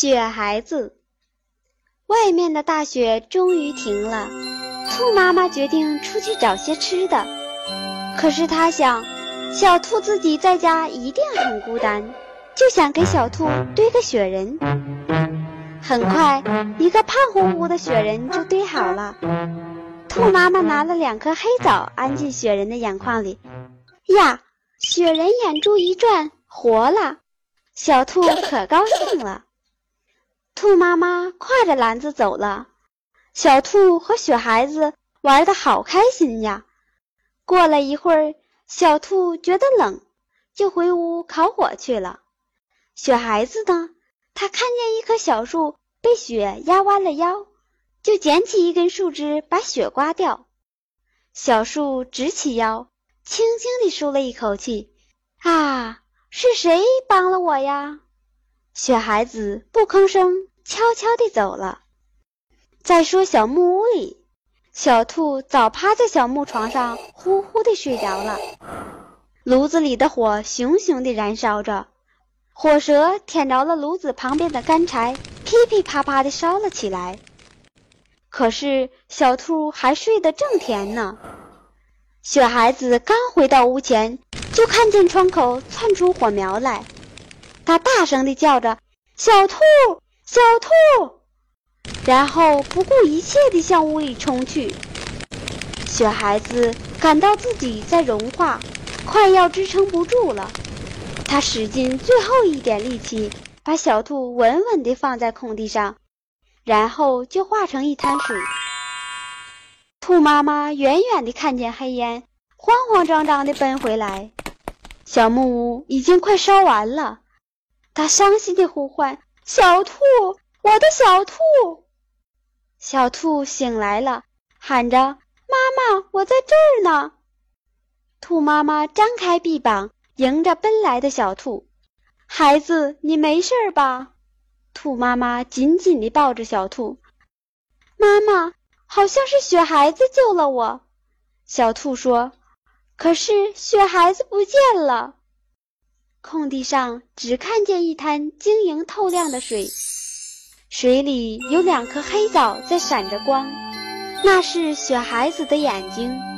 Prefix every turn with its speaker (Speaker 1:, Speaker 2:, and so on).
Speaker 1: 雪孩子，外面的大雪终于停了。兔妈妈决定出去找些吃的。可是她想，小兔自己在家一定很孤单，就想给小兔堆个雪人。很快，一个胖乎乎的雪人就堆好了。兔妈妈拿了两颗黑枣，安进雪人的眼眶里。呀，雪人眼珠一转，活了。小兔可高兴了。兔妈妈挎着篮子走了，小兔和雪孩子玩得好开心呀。过了一会儿，小兔觉得冷，就回屋烤火去了。雪孩子呢，他看见一棵小树被雪压弯了腰，就捡起一根树枝把雪刮掉。小树直起腰，轻轻地舒了一口气：“啊，是谁帮了我呀？”雪孩子不吭声，悄悄地走了。再说小木屋里，小兔早趴在小木床上呼呼地睡着了。炉子里的火熊熊地燃烧着，火舌舔着了炉子旁边的干柴，噼噼啪啪地烧了起来。可是小兔还睡得正甜呢。雪孩子刚回到屋前，就看见窗口窜出火苗来。他大声地叫着：“小兔，小兔！”然后不顾一切地向屋里冲去。雪孩子感到自己在融化，快要支撑不住了。他使尽最后一点力气，把小兔稳稳地放在空地上，然后就化成一滩水。兔妈妈远远地看见黑烟，慌慌张张地奔回来。小木屋已经快烧完了。她伤心地呼唤：“小兔，我的小兔！”小兔醒来了，喊着：“妈妈，我在这儿呢！”兔妈妈张开臂膀，迎着奔来的小兔：“孩子，你没事吧？”兔妈妈紧紧地抱着小兔：“妈妈，好像是雪孩子救了我。”小兔说：“可是雪孩子不见了。”空地上只看见一滩晶莹透亮的水，水里有两颗黑枣在闪着光，那是雪孩子的眼睛。